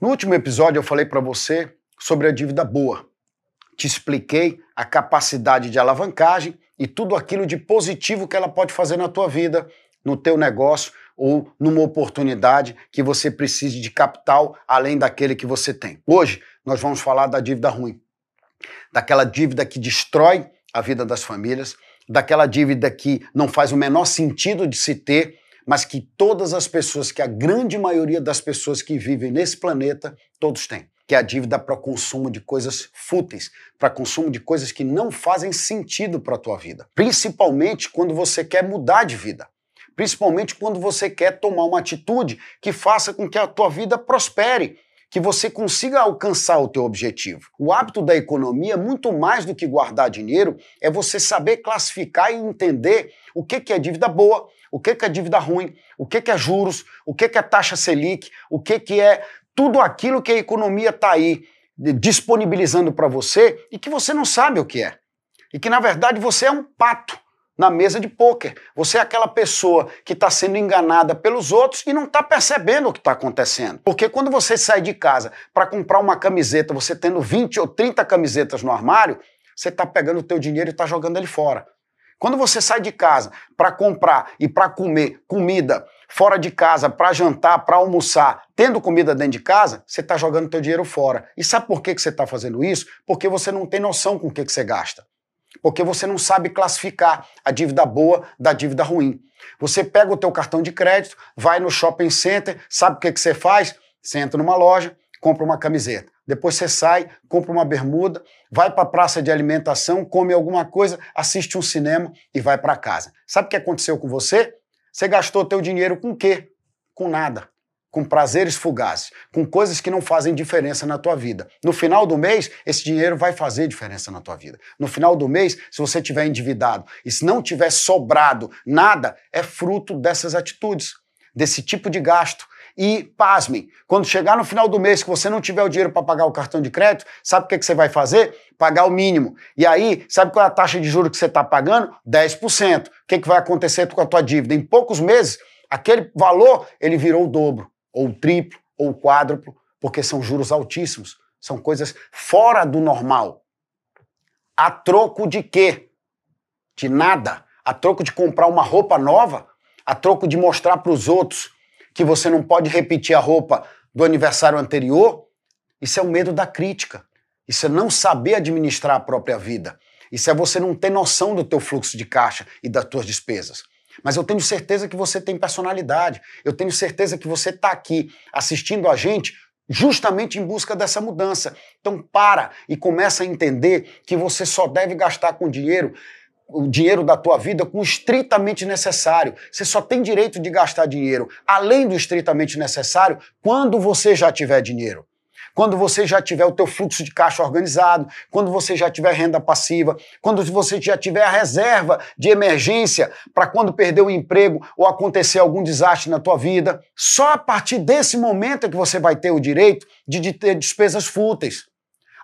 No último episódio eu falei para você sobre a dívida boa. Te expliquei a capacidade de alavancagem e tudo aquilo de positivo que ela pode fazer na tua vida, no teu negócio ou numa oportunidade que você precise de capital além daquele que você tem. Hoje nós vamos falar da dívida ruim, daquela dívida que destrói a vida das famílias, daquela dívida que não faz o menor sentido de se ter, mas que todas as pessoas, que a grande maioria das pessoas que vivem nesse planeta, todos têm. Que é a dívida para consumo de coisas fúteis, para consumo de coisas que não fazem sentido para a tua vida. Principalmente quando você quer mudar de vida principalmente quando você quer tomar uma atitude que faça com que a tua vida prospere, que você consiga alcançar o teu objetivo. O hábito da economia, muito mais do que guardar dinheiro, é você saber classificar e entender o que, que é dívida boa, o que, que é dívida ruim, o que, que é juros, o que, que é taxa Selic, o que, que é tudo aquilo que a economia está aí disponibilizando para você e que você não sabe o que é. E que, na verdade, você é um pato na mesa de pôquer. Você é aquela pessoa que está sendo enganada pelos outros e não está percebendo o que está acontecendo. Porque quando você sai de casa para comprar uma camiseta, você tendo 20 ou 30 camisetas no armário, você está pegando o teu dinheiro e está jogando ele fora. Quando você sai de casa para comprar e para comer comida fora de casa, para jantar, para almoçar, tendo comida dentro de casa, você está jogando teu dinheiro fora. E sabe por que, que você está fazendo isso? Porque você não tem noção com o que, que você gasta porque você não sabe classificar a dívida boa da dívida ruim. Você pega o teu cartão de crédito, vai no shopping center, sabe o que, que você faz? Você entra numa loja, compra uma camiseta. Depois você sai, compra uma bermuda, vai para a praça de alimentação, come alguma coisa, assiste um cinema e vai para casa. Sabe o que aconteceu com você? Você gastou teu dinheiro com quê? Com nada com prazeres fugazes, com coisas que não fazem diferença na tua vida. No final do mês, esse dinheiro vai fazer diferença na tua vida. No final do mês, se você tiver endividado e se não tiver sobrado nada, é fruto dessas atitudes, desse tipo de gasto. E, pasmem, quando chegar no final do mês que você não tiver o dinheiro para pagar o cartão de crédito, sabe o que, que você vai fazer? Pagar o mínimo. E aí, sabe qual é a taxa de juros que você está pagando? 10%. O que, que vai acontecer com a tua dívida? Em poucos meses, aquele valor ele virou o dobro ou triplo, ou quádruplo, porque são juros altíssimos. São coisas fora do normal. A troco de quê? De nada. A troco de comprar uma roupa nova? A troco de mostrar para os outros que você não pode repetir a roupa do aniversário anterior? Isso é o medo da crítica. Isso é não saber administrar a própria vida. Isso é você não ter noção do teu fluxo de caixa e das tuas despesas. Mas eu tenho certeza que você tem personalidade. Eu tenho certeza que você está aqui assistindo a gente justamente em busca dessa mudança. Então para e começa a entender que você só deve gastar com dinheiro o dinheiro da tua vida com o estritamente necessário. Você só tem direito de gastar dinheiro além do estritamente necessário quando você já tiver dinheiro quando você já tiver o teu fluxo de caixa organizado, quando você já tiver renda passiva, quando você já tiver a reserva de emergência para quando perder o emprego ou acontecer algum desastre na tua vida. Só a partir desse momento é que você vai ter o direito de, de ter despesas fúteis.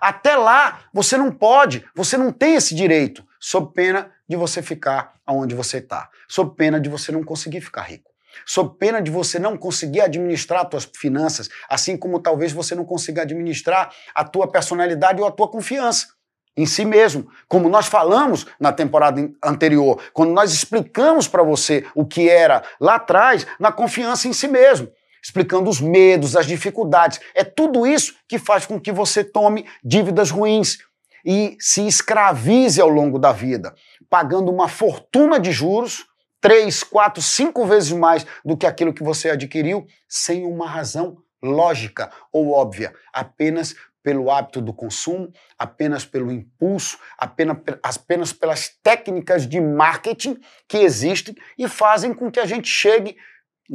Até lá, você não pode, você não tem esse direito, sob pena de você ficar aonde você está, sob pena de você não conseguir ficar rico sob pena de você não conseguir administrar as tuas finanças, assim como talvez você não consiga administrar a tua personalidade ou a tua confiança em si mesmo. Como nós falamos na temporada anterior, quando nós explicamos para você o que era lá atrás na confiança em si mesmo explicando os medos, as dificuldades. É tudo isso que faz com que você tome dívidas ruins e se escravize ao longo da vida, pagando uma fortuna de juros três, quatro, cinco vezes mais do que aquilo que você adquiriu, sem uma razão lógica ou óbvia, apenas pelo hábito do consumo, apenas pelo impulso, apenas, apenas pelas técnicas de marketing que existem e fazem com que a gente chegue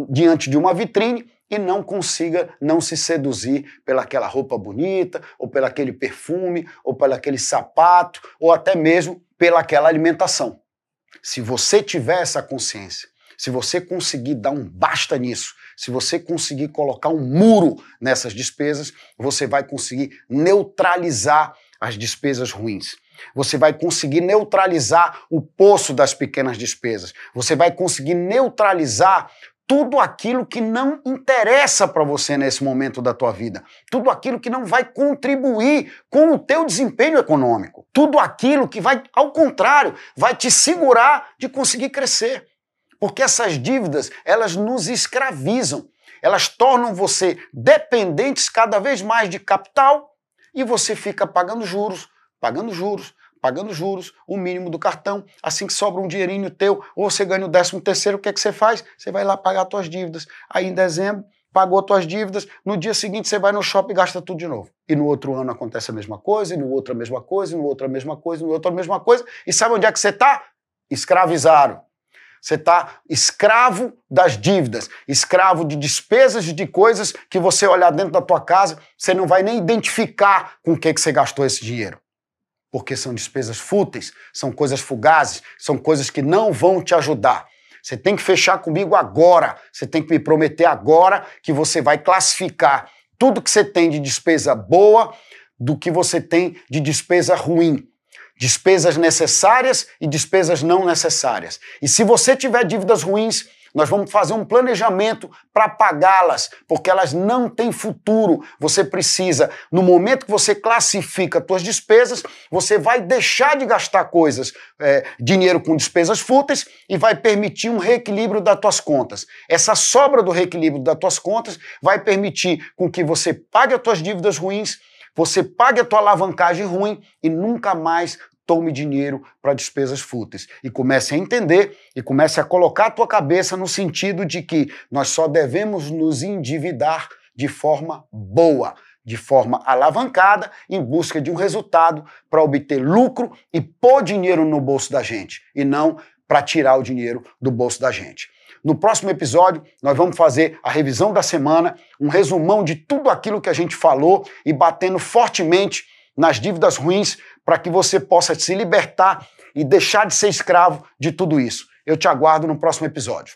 diante de uma vitrine e não consiga não se seduzir pelaquela roupa bonita, ou pelaquele perfume, ou pelaquele sapato, ou até mesmo pelaquela alimentação. Se você tiver essa consciência, se você conseguir dar um basta nisso, se você conseguir colocar um muro nessas despesas, você vai conseguir neutralizar as despesas ruins. Você vai conseguir neutralizar o poço das pequenas despesas. Você vai conseguir neutralizar tudo aquilo que não interessa para você nesse momento da tua vida, tudo aquilo que não vai contribuir com o teu desempenho econômico, tudo aquilo que vai, ao contrário, vai te segurar de conseguir crescer. Porque essas dívidas, elas nos escravizam. Elas tornam você dependentes cada vez mais de capital e você fica pagando juros, pagando juros, pagando juros, o mínimo do cartão, assim que sobra um dinheirinho teu, ou você ganha o décimo terceiro, o que é que você faz? Você vai lá pagar suas dívidas. Aí em dezembro, pagou suas dívidas, no dia seguinte você vai no shopping e gasta tudo de novo. E no outro ano acontece a mesma coisa, e no outro a mesma coisa, e no outro a mesma coisa, e no outro a mesma coisa. E sabe onde é que você está? Escravizado. Você está escravo das dívidas, escravo de despesas de coisas que você olhar dentro da tua casa, você não vai nem identificar com o que, que você gastou esse dinheiro porque são despesas fúteis, são coisas fugazes, são coisas que não vão te ajudar. Você tem que fechar comigo agora, você tem que me prometer agora que você vai classificar tudo que você tem de despesa boa do que você tem de despesa ruim. Despesas necessárias e despesas não necessárias. E se você tiver dívidas ruins, nós vamos fazer um planejamento para pagá-las, porque elas não têm futuro. Você precisa, no momento que você classifica suas despesas, você vai deixar de gastar coisas, é, dinheiro com despesas fúteis e vai permitir um reequilíbrio das tuas contas. Essa sobra do reequilíbrio das tuas contas vai permitir com que você pague as tuas dívidas ruins, você pague a tua alavancagem ruim e nunca mais tome dinheiro para despesas fúteis e comece a entender e comece a colocar a tua cabeça no sentido de que nós só devemos nos endividar de forma boa, de forma alavancada, em busca de um resultado para obter lucro e pôr dinheiro no bolso da gente e não para tirar o dinheiro do bolso da gente. No próximo episódio, nós vamos fazer a revisão da semana, um resumão de tudo aquilo que a gente falou e batendo fortemente nas dívidas ruins para que você possa se libertar e deixar de ser escravo de tudo isso. Eu te aguardo no próximo episódio.